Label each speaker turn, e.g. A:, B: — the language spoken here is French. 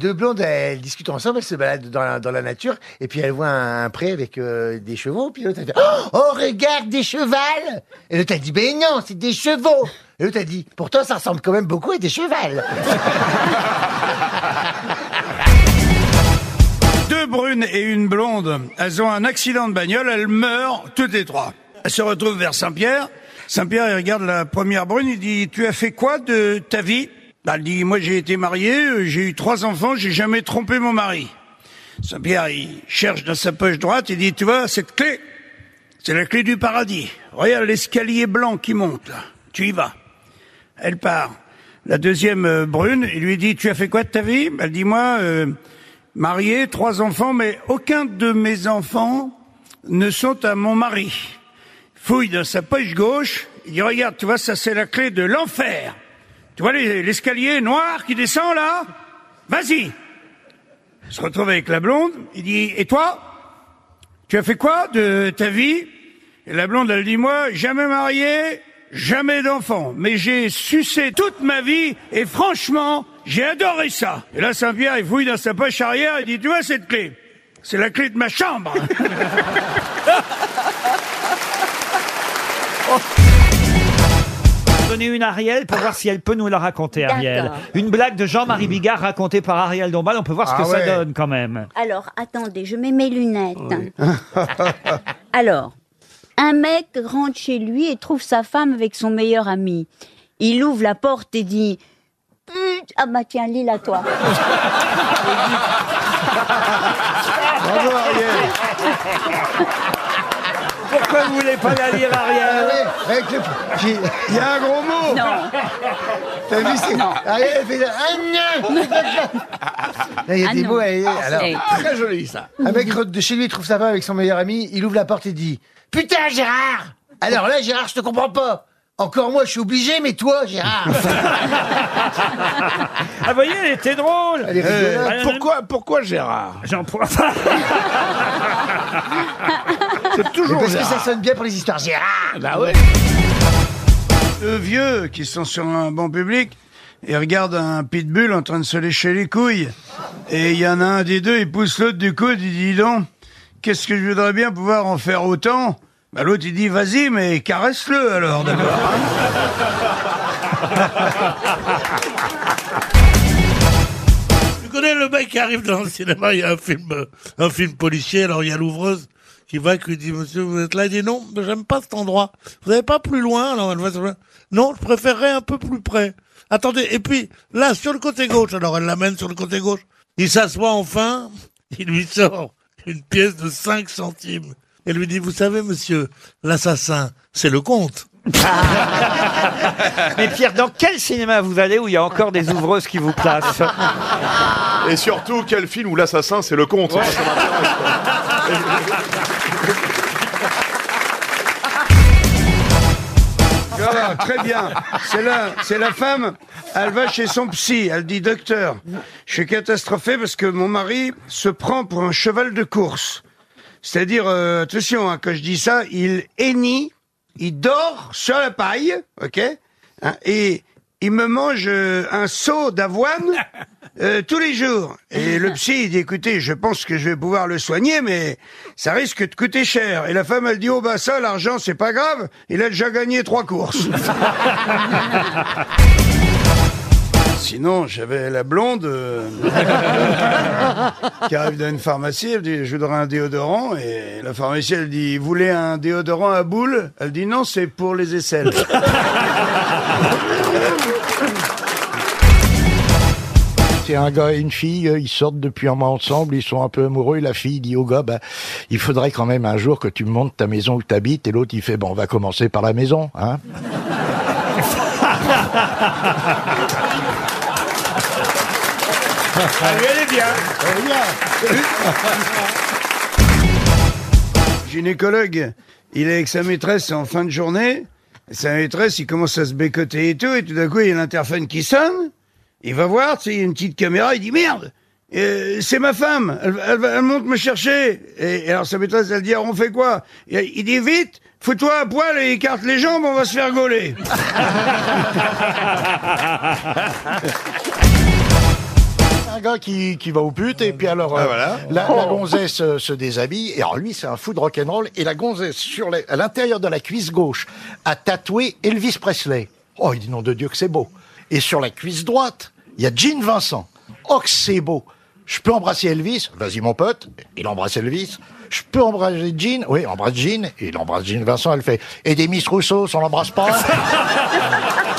A: deux blondes, elles discutent ensemble, elles se baladent dans la, nature, et puis elles voient un, pré avec euh, des chevaux, puis l'autre elle fait « Oh, regarde, des chevals !» Et l'autre elle dit « Ben non, c'est des chevaux !» Et l'autre elle dit « Pourtant, ça ressemble quand même beaucoup à des chevals
B: Deux brunes et une blonde, elles ont un accident de bagnole, elles meurent toutes les trois. Elles se retrouvent vers Saint-Pierre. Saint-Pierre, il regarde la première brune, il dit, tu as fait quoi de ta vie? Elle dit, moi j'ai été marié, euh, j'ai eu trois enfants, j'ai jamais trompé mon mari. Saint-Pierre, il cherche dans sa poche droite, il dit, tu vois, cette clé, c'est la clé du paradis. Regarde l'escalier blanc qui monte. Tu y vas. Elle part. La deuxième euh, brune, il lui dit, tu as fait quoi de ta vie? Elle dit, moi, euh, marié, trois enfants, mais aucun de mes enfants ne sont à mon mari. Fouille dans sa poche gauche, il dit, regarde, tu vois, ça c'est la clé de l'enfer. Tu vois les- l'escalier noir qui descend là? Vas-y. Il se retrouve avec la blonde, il dit, et toi? Tu as fait quoi de ta vie? Et la blonde, elle dit, moi, jamais marié, jamais d'enfant, mais j'ai sucé toute ma vie et franchement, j'ai adoré ça. Et là, Saint-Pierre, il fouille dans sa poche arrière, il dit, tu vois cette clé? C'est la clé de ma chambre.
C: Donner une à Ariel pour voir si elle peut nous la raconter, Ariel.
D: D'accord.
C: Une blague de Jean-Marie Bigard racontée par Ariel Dombal. On peut voir ce
A: Ah
C: que ça
A: ouais.
C: donne quand même.
D: Alors, attendez, je mets mes lunettes. Alors, un mec rentre chez lui et trouve sa femme avec son meilleur ami. Il ouvre la porte et dit Put- Ah bah tiens, lis-la toi.
A: Bravo Ariel
C: Pourquoi vous voulez pas la lire,
A: Ah
C: Ariel
A: ouais, avec le- j'ai-
B: Il y a un gros mot.
D: Non,
A: T'as vu, c'est... Ariel, elle fait... Ah non Là, il y a
D: Ah
A: des
D: non.
A: mots, elle- alors...
D: Eh,
E: Très joli ça.
A: Un mec rentre de chez lui, il trouve sa femme avec son meilleur ami, il ouvre la porte et dit Putain Gérard Alors là Gérard, je te comprends pas. Encore moi, je suis obligé, mais toi, Gérard
C: Ah, vous voyez, elle était drôle.
A: Elle est rigolote.
C: Euh,
E: Pourquoi, pourquoi Gérard?
C: J'en prends.
E: C'est
A: Mais
E: toujours
A: Parce que ça sonne bien pour les histoires Gérard
E: Bah ouais.
B: Deux vieux qui sont sur un banc public et regardent un pitbull en train de se lécher les couilles. Et il y en a un des deux, il pousse l'autre du coude, il dit donc, qu'est-ce que je voudrais bien pouvoir en faire autant? Bah, L'autre, il dit Vas-y, mais caresse-le alors d'abord. hein.
E: Tu connais le mec qui arrive dans le cinéma, il y a un film, un film policier, alors il y a l'ouvreuse qui va, qui lui dit, monsieur, vous êtes là, il dit non, mais j'aime pas cet endroit. Vous n'allez pas plus loin, alors elle va se- non, je préférerais un peu plus près. Attendez, et puis, là, sur le côté gauche, alors elle l'amène sur le côté gauche. Il s'assoit enfin, il lui sort une pièce de 5 centimes. Et lui dit, vous savez, monsieur, l'assassin, c'est le comte.
C: Mais Pierre, dans quel cinéma vous allez où il y a encore des ouvreuses qui vous placent?
F: Et surtout, quel film où l'assassin, c'est le comte? Ça, ça m'intéresse, quoi.
B: Voilà, très bien. C'est la, c'est la femme, elle va chez son psy, elle dit Docteur, je suis catastrophée parce que mon mari se prend pour un cheval de course. C'est-à-dire, euh, attention, hein, quand je dis ça, il hennit, il dort sur la paille, ok Hein, Et il me mange euh, un seau d'avoine euh, tous les jours. Et le psy, il dit, écoutez, je pense que je vais pouvoir le soigner, mais ça risque de coûter cher. Et la femme, elle dit, oh bah ça, l'argent, c'est pas grave, il a déjà gagné trois courses. Sinon, j'avais la blonde euh, qui arrive dans une pharmacie, elle dit, je voudrais un déodorant, et la pharmacienne, elle dit, vous voulez un déodorant à boule Elle dit, non, c'est pour les aisselles.
G: C'est un gars et une fille, euh, ils sortent depuis un mois ensemble, ils sont un peu amoureux, la fille dit au gars, bah, il faudrait quand même un jour que tu me montres ta maison où tu habites, et l'autre il fait, bon, on va commencer par la maison, hein.
C: Ah oui, elle est bien.
B: gynécologue, il est avec sa maîtresse en fin de journée. Sa maîtresse, il commence à se bécoter et tout, et tout d'un coup, il y a l'interphone qui sonne. Il va voir, tu sais, il y a une petite caméra, il dit merde, euh, c'est ma femme, elle, elle, monte me chercher. Et, et alors sa maîtresse, elle dit, alors on fait quoi? Et Il dit vite, fous-toi à poil et écarte les jambes, on va se faire gauler.
G: un gars qui, qui va au pute et puis alors
F: Ah,
G: euh,
F: voilà.
G: la, la gonzesse euh, se déshabille et alors lui c'est un fou de rock'n'roll et la gonzesse sur les- à l'intérieur de la cuisse gauche a tatoué Elvis Presley. Oh il dit nom de Dieu que c'est beau. Et sur la cuisse droite il y a Gene Vincent. Oh que c'est beau. Je peux embrasser Elvis? Vas-y mon pote. Il embrasse Elvis. Je peux embrasser Jean Oui, embrasse Jean. Et il embrasse Jean Vincent, elle fait. Et des Miss Rousseau, on l'embrasse pas